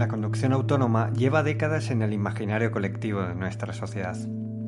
La conducción autónoma lleva décadas en el imaginario colectivo de nuestra sociedad.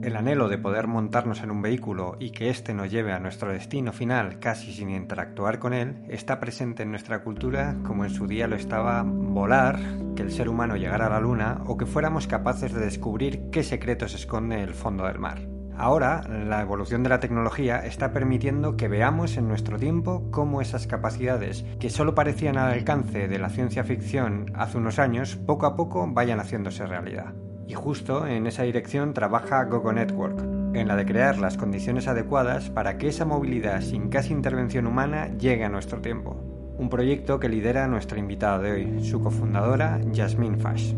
El anhelo de poder montarnos en un vehículo y que éste nos lleve a nuestro destino final casi sin interactuar con él está presente en nuestra cultura como en su día lo estaba volar, que el ser humano llegara a la luna o que fuéramos capaces de descubrir qué secretos esconde el fondo del mar. Ahora, la evolución de la tecnología está permitiendo que veamos en nuestro tiempo cómo esas capacidades, que solo parecían al alcance de la ciencia ficción hace unos años, poco a poco vayan haciéndose realidad. Y justo en esa dirección trabaja Gogo Network, en la de crear las condiciones adecuadas para que esa movilidad sin casi intervención humana llegue a nuestro tiempo. Un proyecto que lidera nuestra invitada de hoy, su cofundadora, Jasmine Fash.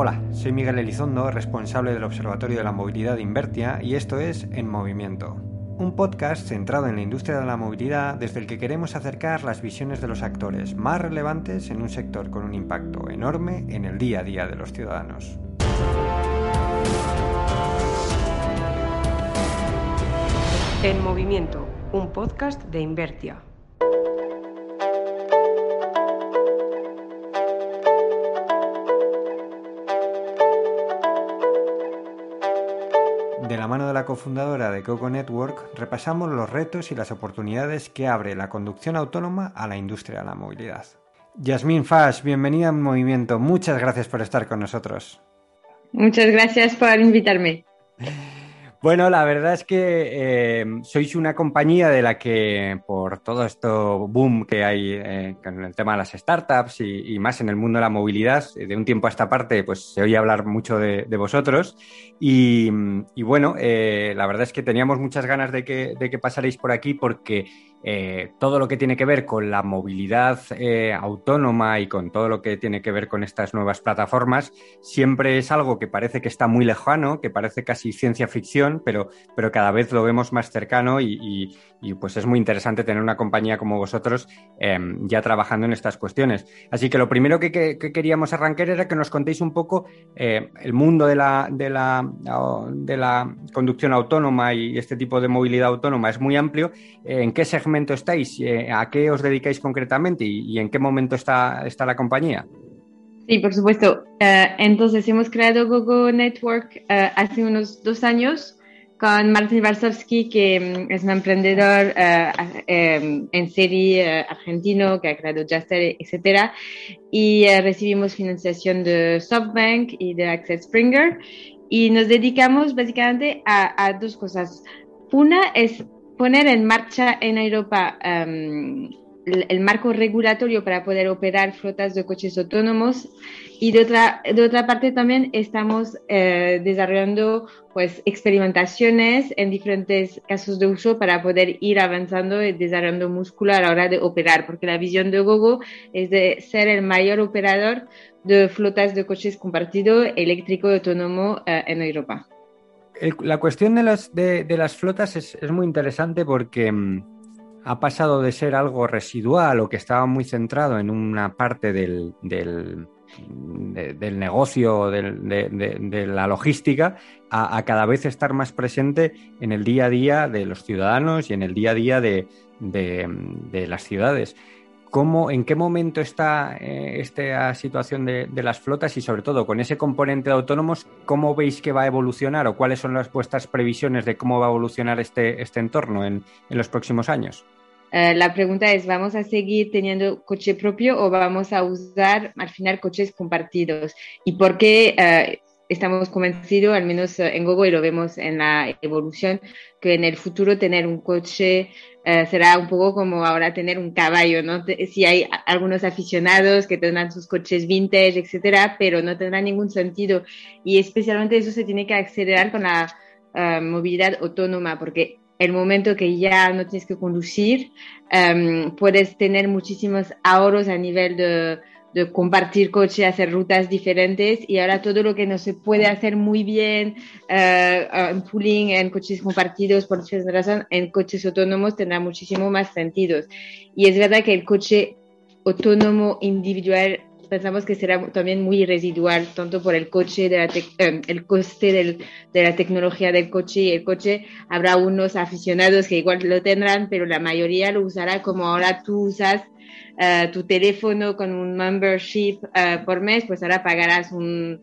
Hola, soy Miguel Elizondo, responsable del Observatorio de la Movilidad de Invertia y esto es En Movimiento, un podcast centrado en la industria de la movilidad desde el que queremos acercar las visiones de los actores más relevantes en un sector con un impacto enorme en el día a día de los ciudadanos. En Movimiento, un podcast de Invertia. Mano de la cofundadora de Coco Network, repasamos los retos y las oportunidades que abre la conducción autónoma a la industria de la movilidad. Yasmín Fash, bienvenida en Movimiento. Muchas gracias por estar con nosotros. Muchas gracias por invitarme. Bueno, la verdad es que eh, sois una compañía de la que, por todo esto boom que hay eh, con el tema de las startups y, más en el mundo de la movilidad, de un tiempo a esta parte, pues se oye hablar mucho de, vosotros. Y, bueno, eh, la verdad es que teníamos muchas ganas de que, de que pasarais por aquí porque eh, todo lo que tiene que ver con la movilidad eh, autónoma y con todo lo que tiene que ver con estas nuevas plataformas, siempre es algo que parece que está muy lejano, que parece casi ciencia ficción, pero, pero cada vez lo vemos más cercano y, y, pues es muy interesante tener una compañía como vosotros eh, ya trabajando en estas cuestiones. Así que lo primero que, que, que queríamos arrancar era que nos contéis un poco eh, el mundo de la, de, la, de la conducción autónoma y este tipo de movilidad autónoma es muy amplio. ¿En qué segmento estáis? Eh, ¿A qué os dedicáis concretamente y, en qué momento está, está, la compañía? Sí, por supuesto. Uh, entonces, hemos creado Gogo Network hace unos dos años con Martin Varsovsky, que um, es un emprendedor uh, en serie argentino que ha creado Jaster, etc. Y recibimos financiación de SoftBank y de Access Springer. Y nos dedicamos básicamente a, a dos cosas. Una es poner en marcha en Europa um, el, el, marco regulatorio para poder operar flotas de coches autónomos. Y de otra, de otra parte también estamos eh, desarrollando pues experimentaciones en diferentes casos de uso para poder ir avanzando y desarrollando músculo a la hora de operar, porque la visión de Gogo es de ser el mayor operador de flotas de coches compartido eléctrico y autónomo eh, en Europa. La cuestión de las, de, de las flotas es, es, muy interesante porque mmm, ha pasado de ser algo residual o que estaba muy centrado en una parte del, del, de, del negocio, del, de, la logística, a, cada vez estar más presente en el día a día de los ciudadanos y en el día a día de, las ciudades. ¿Cómo, ¿En qué momento está eh, esta situación de, de, las flotas y sobre todo con ese componente de autónomos, cómo veis que va a evolucionar o cuáles son las vuestras previsiones de cómo va a evolucionar este, este entorno en, en los próximos años? Uh, la pregunta es, ¿vamos a seguir teniendo coche propio o vamos a usar al final coches compartidos? ¿Y por qué uh, estamos convencidos, al menos en Gogo, y lo vemos en la evolución, que en el futuro tener un coche uh, será un poco como ahora tener un caballo, ¿no? Si hay algunos aficionados que tendrán sus coches vintage, etcétera, pero no tendrá ningún sentido. Y especialmente eso se tiene que acelerar con la eh, movilidad autónoma, porque el momento que ya no tienes que conducir, em, puedes tener muchísimos ahorros a nivel de, compartir coche, hacer rutas diferentes y ahora todo lo que no se puede hacer muy bien eh, en pooling, en coches compartidos por diferentes razones, en coches autónomos tendrá muchísimo más sentido. Y es verdad que el coche autónomo individual pensamos que será también muy residual, tanto por el coche, de la eh, el coste de la tecnología del coche y el coche. Habrá unos aficionados que igual lo tendrán, pero la mayoría lo usará como ahora tú usas uh, tu teléfono con un membership uh, por mes, pues ahora pagarás un,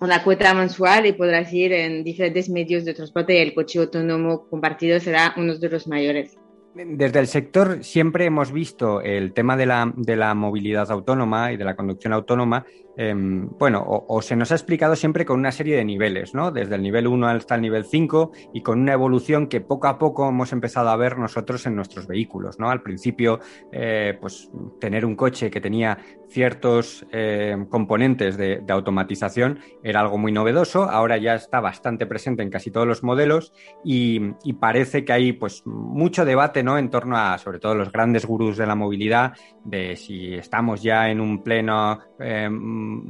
una cuota mensual y podrás ir en diferentes medios de transporte y el coche autónomo compartido será uno de los mayores. Desde el sector siempre hemos visto el tema de la, de la movilidad autónoma y de la conducción autónoma Em, bueno, o, se nos ha explicado siempre con una serie de niveles, ¿no? Desde el nivel 1 hasta el nivel 5 y con una evolución que poco a poco hemos empezado a ver nosotros en nuestros vehículos, ¿no? Al principio, eh, pues tener un coche que tenía ciertos eh, componentes de, automatización era algo muy novedoso, ahora ya está bastante presente en casi todos los modelos y, parece que hay pues mucho debate, ¿no? En torno a, sobre todo, los grandes gurús de la movilidad, de si estamos ya en un pleno...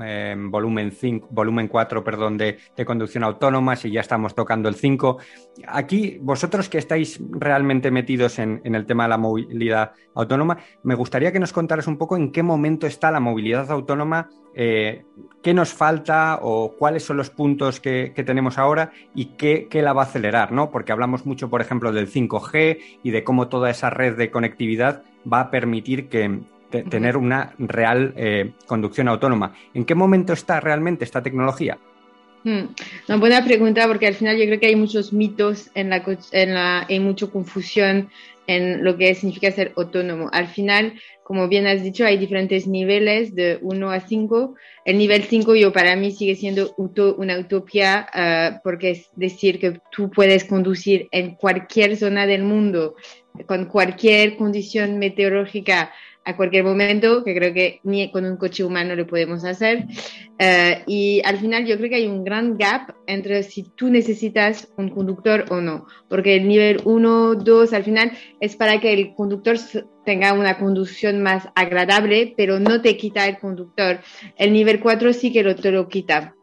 Em, volumen 5, volumen 4, perdón, de, conducción autónoma, si ya estamos tocando el 5. Aquí, vosotros que estáis realmente metidos en, el tema de la movilidad autónoma, me gustaría que nos contaras un poco en qué momento está la movilidad autónoma, eh, qué nos falta o cuáles son los puntos que, tenemos ahora y qué, la va a acelerar, ¿no? Porque hablamos mucho, por ejemplo, del 5G y de cómo toda esa red de conectividad va a permitir que, tener una real eh, conducción autónoma. ¿En qué momento está realmente esta tecnología? Hmm. Una buena pregunta porque al final yo creo que hay muchos mitos en la, en la hay mucha confusión en lo que significa ser autónomo. Al final, como bien has dicho, hay diferentes niveles de 1 a 5. El nivel 5 yo para mí sigue siendo una utopía uh, porque es decir que tú puedes conducir en cualquier zona del mundo con cualquier condición meteorológica a cualquier momento, que creo que ni con un coche humano lo podemos hacer. Uh, y al final yo creo que hay un gran gap entre si tú necesitas un conductor o no, porque el nivel 1, 2 al final es para que el conductor tenga una conducción más agradable, pero no te quita el conductor. El nivel 4 sí que lo, te lo quita.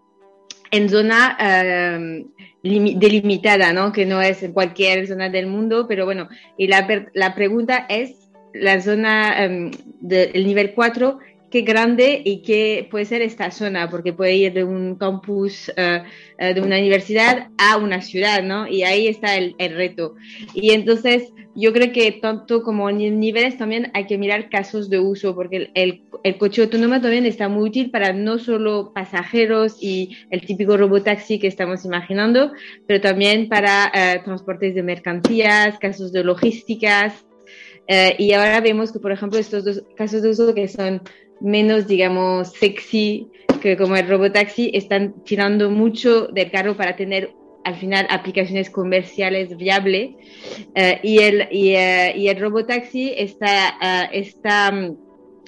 En zona uh, delimitada, ¿no? Que no es en cualquier zona del mundo, pero bueno, y la, la pregunta es la zona del nivel 4, qué grande y qué puede ser esta zona, porque puede ir de un campus uh, de una universidad a una ciudad, ¿no? Y ahí está el, reto. Y entonces yo creo que tanto como en niveles también hay que mirar casos de uso, porque el, el, coche autónomo también está muy útil para no solo pasajeros y el típico robotaxi que estamos imaginando, pero también para uh, transportes de mercancías, casos de logísticas, Uh, y ahora vemos que, por ejemplo, estos dos casos de uso que son menos, digamos, sexy que como el robotaxi, están tirando mucho del carro para tener al final aplicaciones comerciales viables. Uh, y, el, y, uh, y, el robotaxi está, está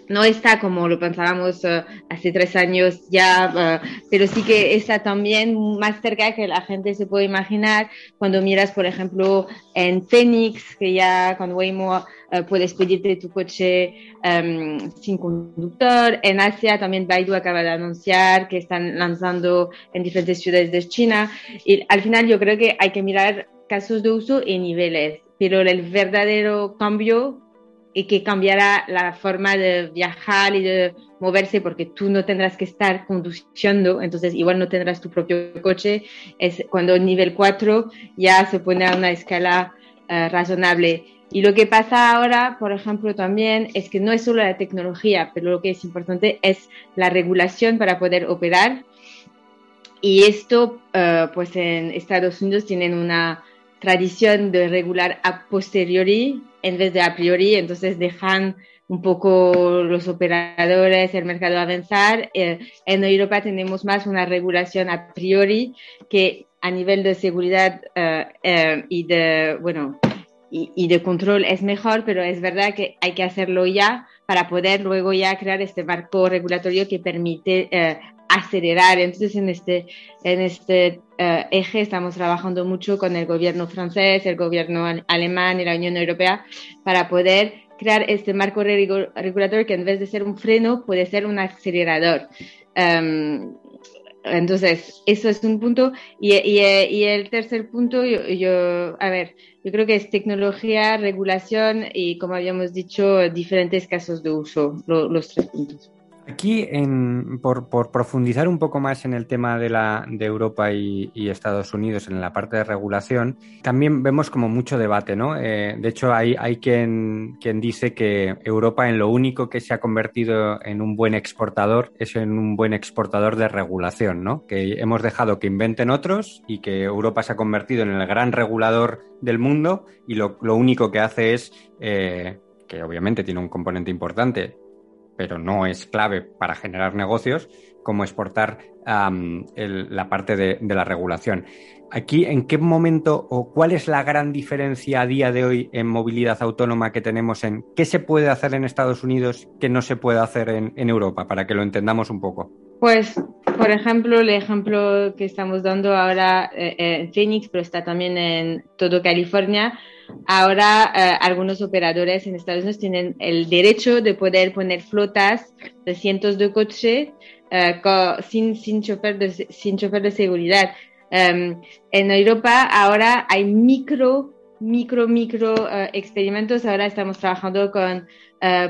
no está como lo pensábamos uh, hace tres años ya, uh, pero sí que está también más cerca que la gente se puede imaginar cuando miras, por ejemplo, en Phoenix, que ya con Waymo uh, puedes pedirte tu coche um, sin conductor. En Asia también Baidu acaba de anunciar que están lanzando en diferentes ciudades de China. Y al final yo creo que hay que mirar casos de uso y niveles, pero el verdadero cambio y que cambiará la forma de viajar y de moverse porque tú no tendrás que estar conduciendo, entonces igual no tendrás tu propio coche, es cuando el nivel 4 ya se pone a una escala uh, razonable. Y lo que pasa ahora, por ejemplo, también es que no es solo la tecnología, pero lo que es importante es la regulación para poder operar. Y esto, uh, pues en Estados Unidos tienen una tradición de regular a posteriori en vez de a priori, entonces dejan un poco los operadores, el mercado avanzar. Eh, en Europa tenemos más una regulación a priori que a nivel de seguridad uh, uh, y de, bueno, y, y, de control es mejor, pero es verdad que hay que hacerlo ya para poder luego ya crear este marco regulatorio que permite uh, acelerar. Entonces, en este, en este eh, eje estamos trabajando mucho con el gobierno francés, el gobierno alemán y la Unión Europea para poder crear este marco regulatorio que en vez de ser un freno puede ser un acelerador. Em, entonces, eso es un punto. Y, y, el tercer punto, yo, a ver, yo creo que es tecnología, regulación y, como habíamos dicho, diferentes casos de uso, los tres puntos. Aquí, por, profundizar un poco más en el tema de, la, Europa y, Estados Unidos en la parte de regulación, también vemos como mucho debate, ¿no? Eh, de hecho, hay, quien dice que Europa en lo único que se ha convertido en un buen exportador es en un buen exportador de regulación, ¿no? Que hemos dejado que inventen otros y que Europa se ha convertido en el gran regulador del mundo y lo, único que hace es... Eh, que obviamente tiene un componente importante, pero no es clave para generar negocios, como exportar la parte de, la regulación. Aquí, ¿en qué momento o cuál es la gran diferencia a día de hoy en movilidad autónoma que tenemos en qué se puede hacer en Estados Unidos que no se puede hacer en, Europa, para que lo entendamos un poco? Pues, por ejemplo, el ejemplo que estamos dando ahora eh, eh, en Phoenix, pero está también en todo California, Ahora eh, algunos operadores en Estados Unidos tienen el derecho de poder poner flotas de cientos de coches eh, sin, sin, chofer de, sin chofer de seguridad. Em, en Europa ahora hay micro, micro, micro eh, experimentos. Ahora estamos trabajando con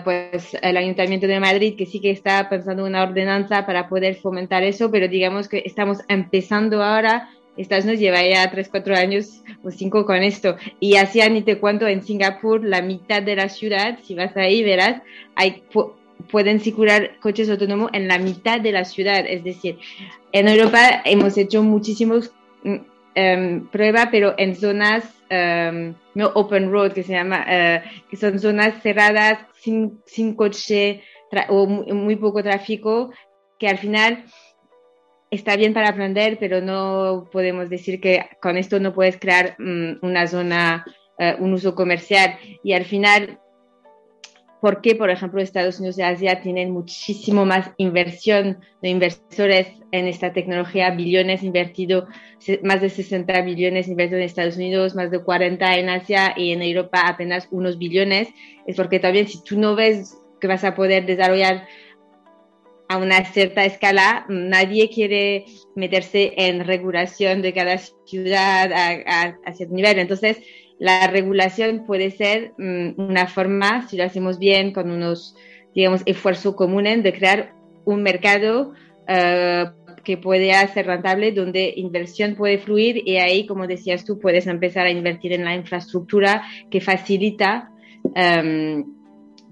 pues, el Ayuntamiento de Madrid, que sí que está pensando una ordenanza para poder fomentar eso, pero digamos que estamos empezando ahora Estados Unidos lleva ya 3, 4 años o 5 con esto. Y hacía ni te cuento, en Singapur, la mitad de la ciudad, si vas ahí, verás, hay, pueden circular coches autónomos en la mitad de la ciudad. Es decir, en Europa hemos hecho muchísimos um, pero en zonas um, no open road, que se llama, uh, que son zonas cerradas, sin, sin coche o muy poco tráfico, que al final está bien para aprender, pero no podemos decir que con esto no puedes crear mm, una zona, eh, un uso comercial. Y al final, ¿por qué, por ejemplo, Estados Unidos y Asia tienen muchísimo más inversión de inversores en esta tecnología? Billones invertidos, más de 60 billones invertidos en Estados Unidos, más de 40 en Asia y en Europa apenas unos billones. Es porque también si tú no ves que vas a poder desarrollar a una cierta escala, nadie quiere meterse en regulación de cada ciudad a, cierto nivel. Entonces, la regulación puede ser mm, una forma, si lo hacemos bien, con unos, digamos, esfuerzos comunes, de crear un mercado uh, que pueda ser rentable, donde inversión puede fluir y ahí, como decías tú, puedes empezar a invertir en la infraestructura que facilita um,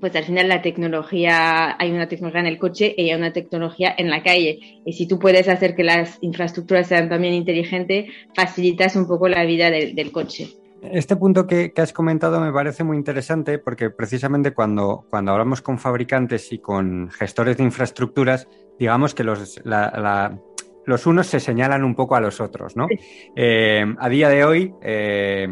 pues al final la tecnología, hay una tecnología en el coche y hay una tecnología en la calle. Y si tú puedes hacer que las infraestructuras sean también inteligentes, facilitas un poco la vida del, coche. Este punto que, has comentado me parece muy interesante porque precisamente cuando, cuando hablamos con fabricantes y con gestores de infraestructuras, digamos que los, los unos se señalan un poco a los otros, ¿no? Eh, a día de hoy, eh,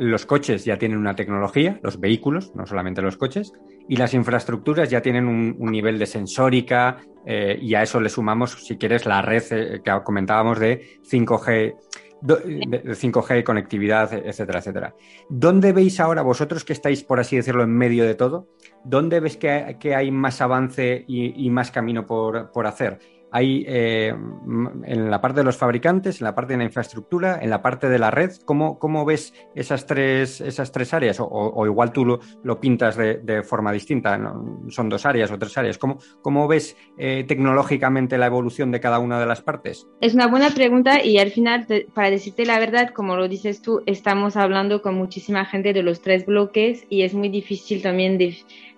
los coches ya tienen una tecnología, los vehículos, no solamente los coches, y las infraestructuras ya tienen un, nivel de sensórica eh, y a eso le sumamos, si quieres, la red eh, que comentábamos de 5G. De 5G, conectividad, etcétera, etcétera. ¿Dónde veis ahora, vosotros que estáis, por así decirlo, en medio de todo, dónde ves que, hay más avance y, más camino por, por hacer? Hay eh, en la parte de los fabricantes, en la parte de la infraestructura, en la parte de la red. ¿Cómo, cómo ves esas tres, esas tres áreas? O, igual tú lo, pintas de, forma distinta, son dos áreas o tres áreas. ¿Cómo, cómo ves eh, tecnológicamente la evolución de cada una de las partes? Es una buena pregunta y al final, para decirte la verdad, como lo dices tú, estamos hablando con muchísima gente de los tres bloques y es muy difícil también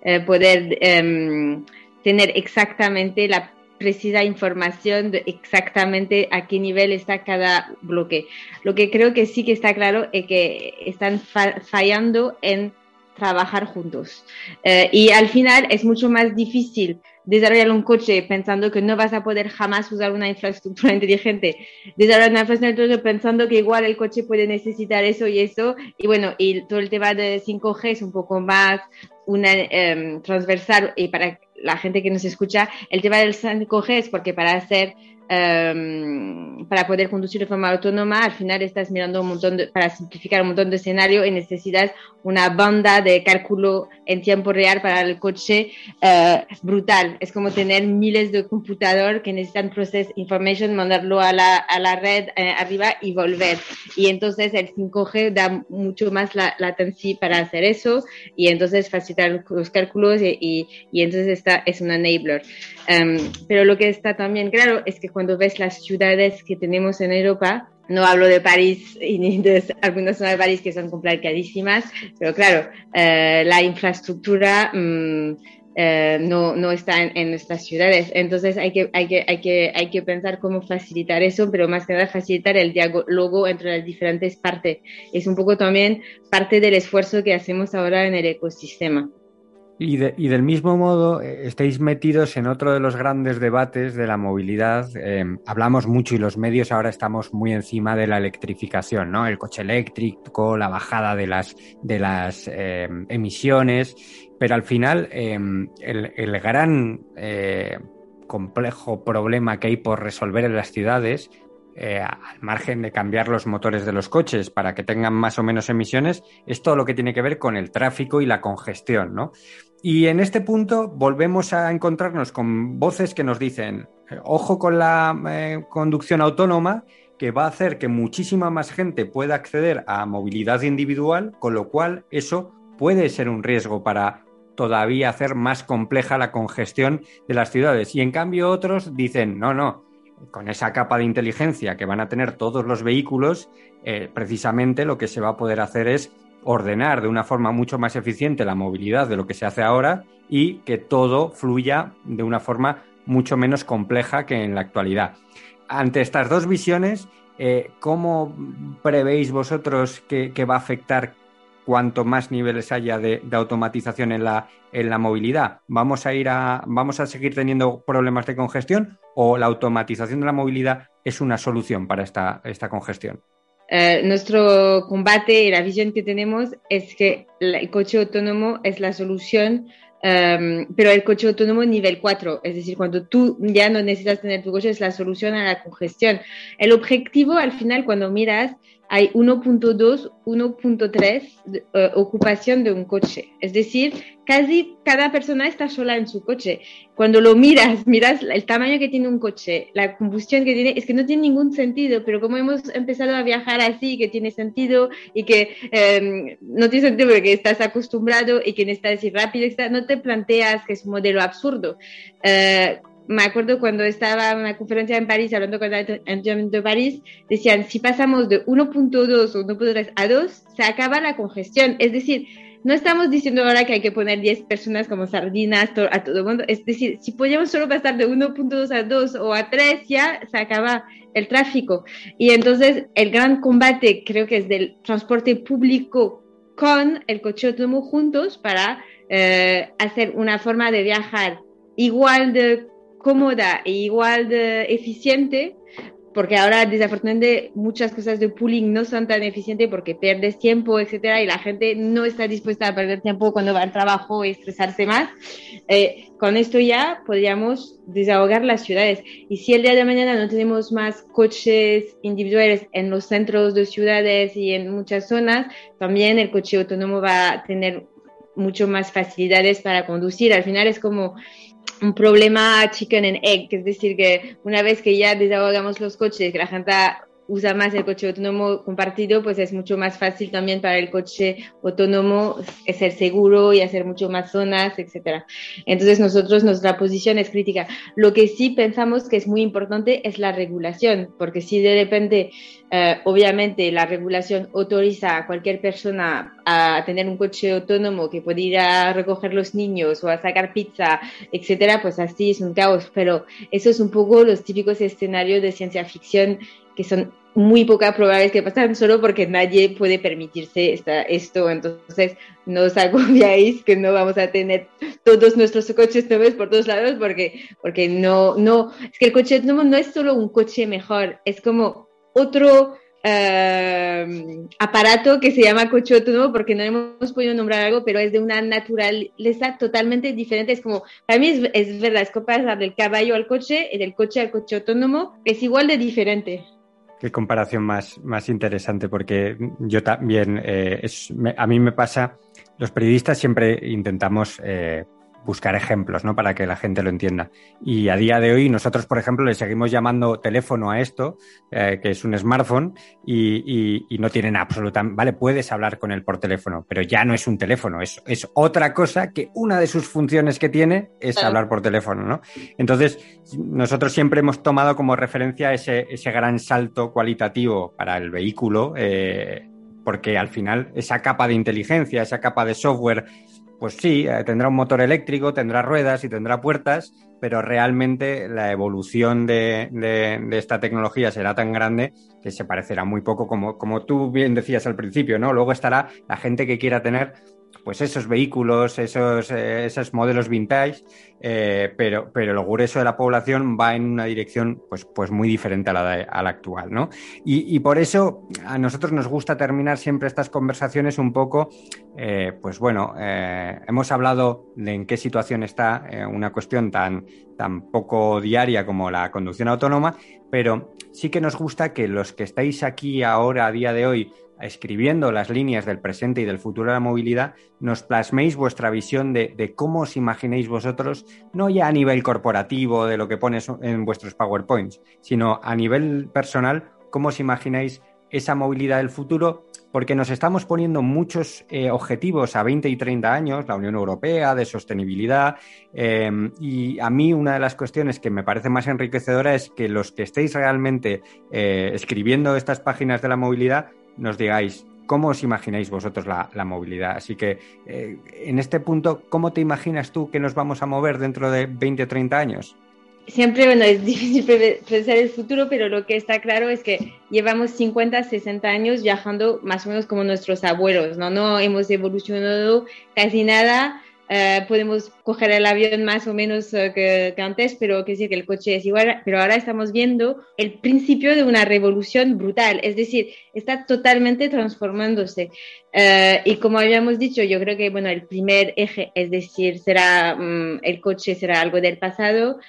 eh, poder em, tener exactamente la precisa información de exactamente a qué nivel está cada bloque. Lo que creo que sí que está claro es que están fallando en trabajar juntos. Eh, y al final es mucho más difícil desarrollar un coche pensando que no vas a poder jamás usar una infraestructura inteligente, desarrollar una infraestructura pensando que igual el coche puede necesitar eso y eso, y bueno, y todo el tema de 5G es un poco más una, em, transversal y para la gente que nos escucha, el tema del 5G es porque para hacer Em, para poder conducir de forma autónoma, al final estás mirando un montón, para simplificar un montón de escenarios y necesitas una banda de cálculo en tiempo real para el coche eh, brutal. Es como tener miles de computadores que necesitan process information, mandarlo a la, a la red eh, arriba y volver. Y entonces el 5G da mucho más la, latencia para hacer eso y entonces facilitar los cálculos y, y, entonces esta es un enabler. Em, pero lo que está también claro es que cuando ves las ciudades que tenemos en Europa, no hablo de París y ni de algunas zonas de París que son complicadísimas, pero claro, eh, la infraestructura mm, eh, no, no, está en, nuestras ciudades. Entonces hay que, hay, que, hay, que, hay que pensar cómo facilitar eso, pero más que nada facilitar el diálogo entre las diferentes partes. Es un poco también parte del esfuerzo que hacemos ahora en el ecosistema. Y, del mismo modo, eh, estáis metidos en otro de los grandes debates de la movilidad. Em, hablamos mucho y los medios ahora estamos muy encima de la electrificación, ¿no? El coche eléctrico, la bajada de las, de las em, emisiones, pero al final em, el, gran eh, complejo problema que hay por resolver en las ciudades eh, al margen de cambiar los motores de los coches para que tengan más o menos emisiones, es todo lo que tiene que ver con el tráfico y la congestión, ¿no? Y en este punto volvemos a encontrarnos con voces que nos dicen, eh, ojo con la eh, conducción autónoma, que va a hacer que muchísima más gente pueda acceder a movilidad individual, con lo cual eso puede ser un riesgo para todavía hacer más compleja la congestión de las ciudades. Y en cambio otros dicen, no, no, con esa capa de inteligencia que van a tener todos los vehículos, eh, precisamente lo que se va a poder hacer es ordenar de una forma mucho más eficiente la movilidad de lo que se hace ahora y que todo fluya de una forma mucho menos compleja que en la actualidad. Ante estas dos visiones, eh, ¿cómo prevéis vosotros que, va a afectar cuanto más niveles haya de, automatización en la, en la movilidad? ¿Vamos a, ir a, ¿Vamos a seguir teniendo problemas de congestión o la automatización de la movilidad es una solución para esta, esta congestión? Eh, nuestro combate y la visión que tenemos es que el coche autónomo es la solución, em, pero el coche autónomo nivel 4, es decir, cuando tú ya no necesitas tener tu coche, es la solución a la congestión. El objetivo, al final, cuando miras, hay 1.2, 1.3 eh, ocupación de un coche. Es decir, casi cada persona está sola en su coche. Cuando lo miras, miras el tamaño que tiene un coche, la combustión que tiene, es que no tiene ningún sentido, pero como hemos empezado a viajar así, que tiene sentido y que em, no tiene sentido porque estás acostumbrado y que necesitas ir rápido, no te planteas que es un modelo absurdo. Eh, me acuerdo cuando estaba en una conferencia en París hablando con el Ayuntamiento de París, decían, si pasamos de 1.2 o 1.3 a 2, se acaba la congestión. Es decir, no estamos diciendo ahora que hay que poner 10 personas como sardinas a todo el mundo. Es decir, si podíamos solo pasar de 1.2 a 2 o a 3, ya se acaba el tráfico. Y entonces el gran combate creo que es del transporte público con el coche autónomo juntos para eh, hacer una forma de viajar igual de cómoda e igual de eficiente, porque ahora desafortunadamente muchas cosas de pooling no son tan eficientes porque pierdes tiempo, etcétera, y la gente no está dispuesta a perder tiempo cuando va al trabajo y estresarse más. Eh, con esto ya podríamos desahogar las ciudades. Y si el día de mañana no tenemos más coches individuales en los centros de ciudades y en muchas zonas, también el coche autónomo va a tener mucho más facilidades para conducir. Al final es como un problema chicken and egg, es decir, que una vez que ya desahogamos los coches, que la gente usa más el coche autónomo compartido, pues es mucho más fácil también para el coche autónomo ser seguro y hacer mucho más zonas, etcétera. Entonces nosotros nuestra posición es crítica. Lo que sí pensamos que es muy importante es la regulación, porque si de repente, eh, obviamente, la regulación autoriza a cualquier persona a tener un coche autónomo que puede ir a recoger los niños o a sacar pizza, etcétera, pues así es un caos. Pero eso es un poco los típicos escenarios de ciencia ficción que son muy pocas probables que pasen solo porque nadie puede permitirse esta, esto. Entonces, no os agobiáis que no vamos a tener todos nuestros coches nuevos por todos lados porque, porque no, no, es que el coche nuevo no es solo un coche mejor, es como otro eh, aparato que se llama coche autónomo porque no hemos podido nombrar algo, pero es de una naturaleza totalmente diferente. Es como, para mí es, es verdad, es comparar del caballo al coche y del coche al coche autónomo, es igual de diferente. Qué comparación más, más interesante, porque yo también, eh, es, a mí me pasa, los periodistas siempre intentamos eh, buscar ejemplos, ¿no? Para que la gente lo entienda. Y a día de hoy nosotros, por ejemplo, le seguimos llamando teléfono a esto, eh, que es un smartphone, y, y, y, no tienen absolutamente, vale, puedes hablar con él por teléfono, pero ya no es un teléfono, es, es otra cosa que una de sus funciones que tiene es claro. hablar por teléfono, ¿no? Entonces, nosotros siempre hemos tomado como referencia ese, ese gran salto cualitativo para el vehículo, eh, porque al final esa capa de inteligencia, esa capa de software pues sí, eh, tendrá un motor eléctrico, tendrá ruedas y tendrá puertas, pero realmente la evolución de, esta tecnología será tan grande que se parecerá muy poco, como, como tú bien decías al principio, ¿no? Luego estará la gente que quiera tener pues esos vehículos, esos, eh, esos modelos vintage, eh, pero, pero el grueso de la población va en una dirección pues, pues muy diferente a la, actual, ¿no? Y, y, por eso a nosotros nos gusta terminar siempre estas conversaciones un poco, eh, pues bueno, hemos hablado de en qué situación está una cuestión tan, tan poco diaria como la conducción autónoma, pero sí que nos gusta que los que estáis aquí ahora, a día de hoy, escribiendo las líneas del presente y del futuro de la movilidad, nos plasméis vuestra visión de, cómo os imaginéis vosotros, no ya a nivel corporativo de lo que pones en vuestros PowerPoints, sino a nivel personal, cómo os imagináis esa movilidad del futuro, porque nos estamos poniendo muchos eh, objetivos a 20 y 30 años, la Unión Europea, de sostenibilidad, eh, y a mí una de las cuestiones que me parece más enriquecedora es que los que estéis realmente eh, escribiendo estas páginas de la movilidad, nos digáis cómo os imagináis vosotros la, la movilidad. Así que eh, en este punto, ¿cómo te imaginas tú que nos vamos a mover dentro de 20 o 30 años? Siempre, bueno, es difícil pensar el futuro, pero lo que está claro es que llevamos 50, 60 años viajando más o menos como nuestros abuelos, ¿no? No hemos evolucionado casi nada Uh, podemos coger el avión más o menos uh, que, que, antes, pero que decir que el coche es igual, pero ahora estamos viendo el principio de una revolución brutal, es decir, está totalmente transformándose. Uh, y como habíamos dicho, yo creo que bueno, el primer eje, es decir, será um, el coche será algo del pasado.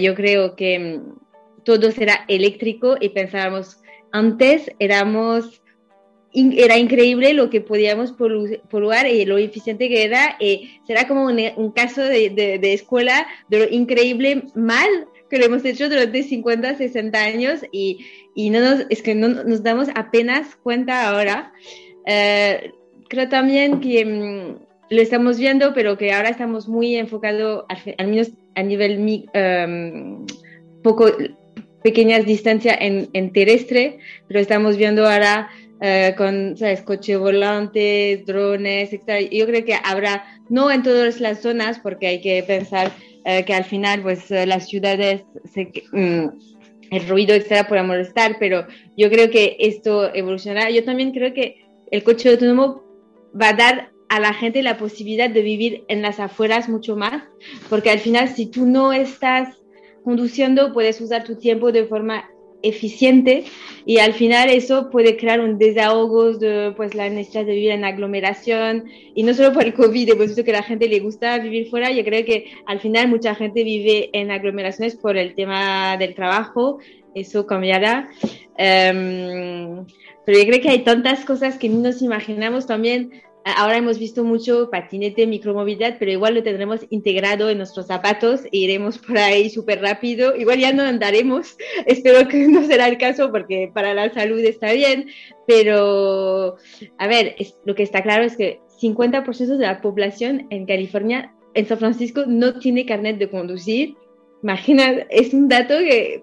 yo creo que um, todo será eléctrico y pensábamos antes éramos era increíble lo que podíamos poluar y lo eficiente que era. Y será como un, un caso de, de, de, escuela de lo increíble mal que lo hemos hecho durante 50, 60 años y, y no nos, es que no nos damos apenas cuenta ahora. Uh, creo también que um, lo estamos viendo, pero que ahora estamos muy enfocados, al, al menos a nivel um, poco pequeñas distancias en, en terrestre, pero estamos viendo ahora Uh, con, ¿sabes? Coche volante, drones, etc. Yo creo que habrá, no en todas las zonas, porque hay que pensar uh, que al final, pues, uh, las ciudades, se, um, el ruido, etcétera, puede molestar, pero yo creo que esto evolucionará. Yo también creo que el coche autónomo va a dar a la gente la posibilidad de vivir en las afueras mucho más, porque al final, si tú no estás conduciendo, puedes usar tu tiempo de forma eficiente y al final eso puede crear un desahogo de pues la necesidad de vivir en aglomeración y no solo por el COVID, hemos visto que a la gente le gusta vivir fuera, yo creo que al final mucha gente vive en aglomeraciones por el tema del trabajo, eso cambiará. Um, pero yo creo que hay tantas cosas que no nos imaginamos también ahora hemos visto mucho patinete, micromovilidad, pero igual lo tendremos integrado en nuestros zapatos e iremos por ahí súper rápido. Igual ya no andaremos, espero que no será el caso porque para la salud está bien, pero a ver, lo que está claro es que 50% de la población en California, en San Francisco, no tiene carnet de conducir. Imagina, es un dato que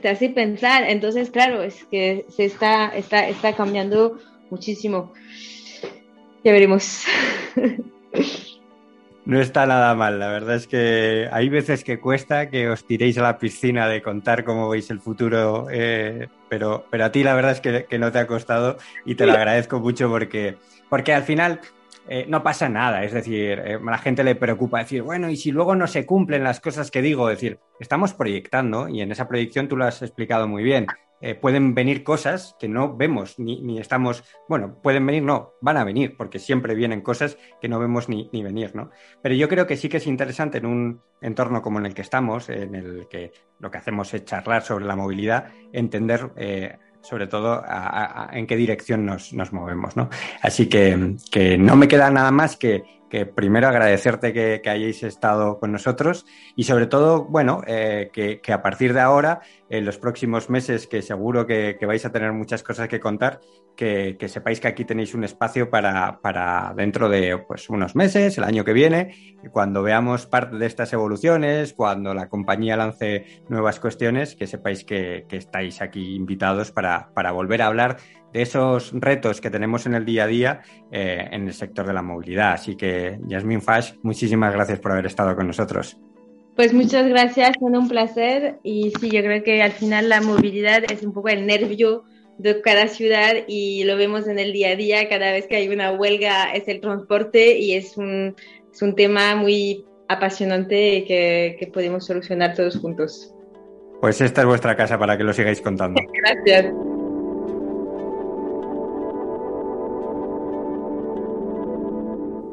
te hace pensar. Entonces, claro, es que se está, está, está cambiando muchísimo. Ya veremos. No está nada mal, la verdad es que hay veces que cuesta que os tiréis a la piscina de contar cómo veis el futuro, eh, pero, pero a ti la verdad es que, que, no te ha costado y te lo agradezco mucho porque, porque al final eh, no pasa nada, es decir, eh, a la gente le preocupa decir, bueno, y si luego no se cumplen las cosas que digo, es decir, estamos proyectando y en esa proyección tú lo has explicado muy bien, eh, pueden venir cosas que no vemos ni, estamos, bueno, pueden venir, no, van a venir, porque siempre vienen cosas que no vemos ni, ni, venir, ¿no? Pero yo creo que sí que es interesante en un entorno como en el que estamos, en el que lo que hacemos es charlar sobre la movilidad, entender eh, sobre todo en qué dirección nos, movemos. ¿no? Así que, que, no me queda nada más que, que primero agradecerte que, hayáis estado con nosotros y sobre todo, bueno, eh, que, a partir de ahora, en los próximos meses, que seguro que, vais a tener muchas cosas que contar, que, sepáis que aquí tenéis un espacio para, para, dentro de pues, unos meses, el año que viene, cuando veamos parte de estas evoluciones, cuando la compañía lance nuevas cuestiones, que sepáis que, estáis aquí invitados para, para volver a hablar de esos retos que tenemos en el día a día eh, en el sector de la movilidad. Así que, Yasmin Fash, muchísimas gracias por haber estado con nosotros. Pues muchas gracias, fue un placer. Y sí, yo creo que al final la movilidad es un poco el nervio de cada ciudad y lo vemos en el día a día. Cada vez que hay una huelga es el transporte y es un, es un tema muy apasionante que, que podemos solucionar todos juntos. Pues esta es vuestra casa para que lo sigáis contando. Gracias.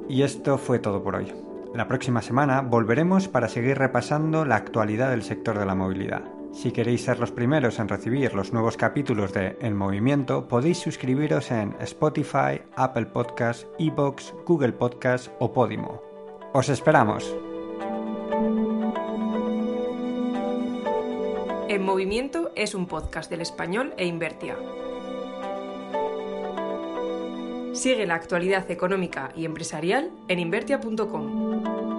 Y esto fue todo por hoy. La próxima semana volveremos para seguir repasando la actualidad del sector de la movilidad. Si queréis ser los primeros en recibir los nuevos capítulos de En Movimiento, podéis suscribiros en Spotify, Apple Podcasts, Evox, Google Podcasts o Podimo. ¡Os esperamos! En Movimiento es un podcast del español e Invertia. Sigue la actualidad económica y empresarial en invertia.com.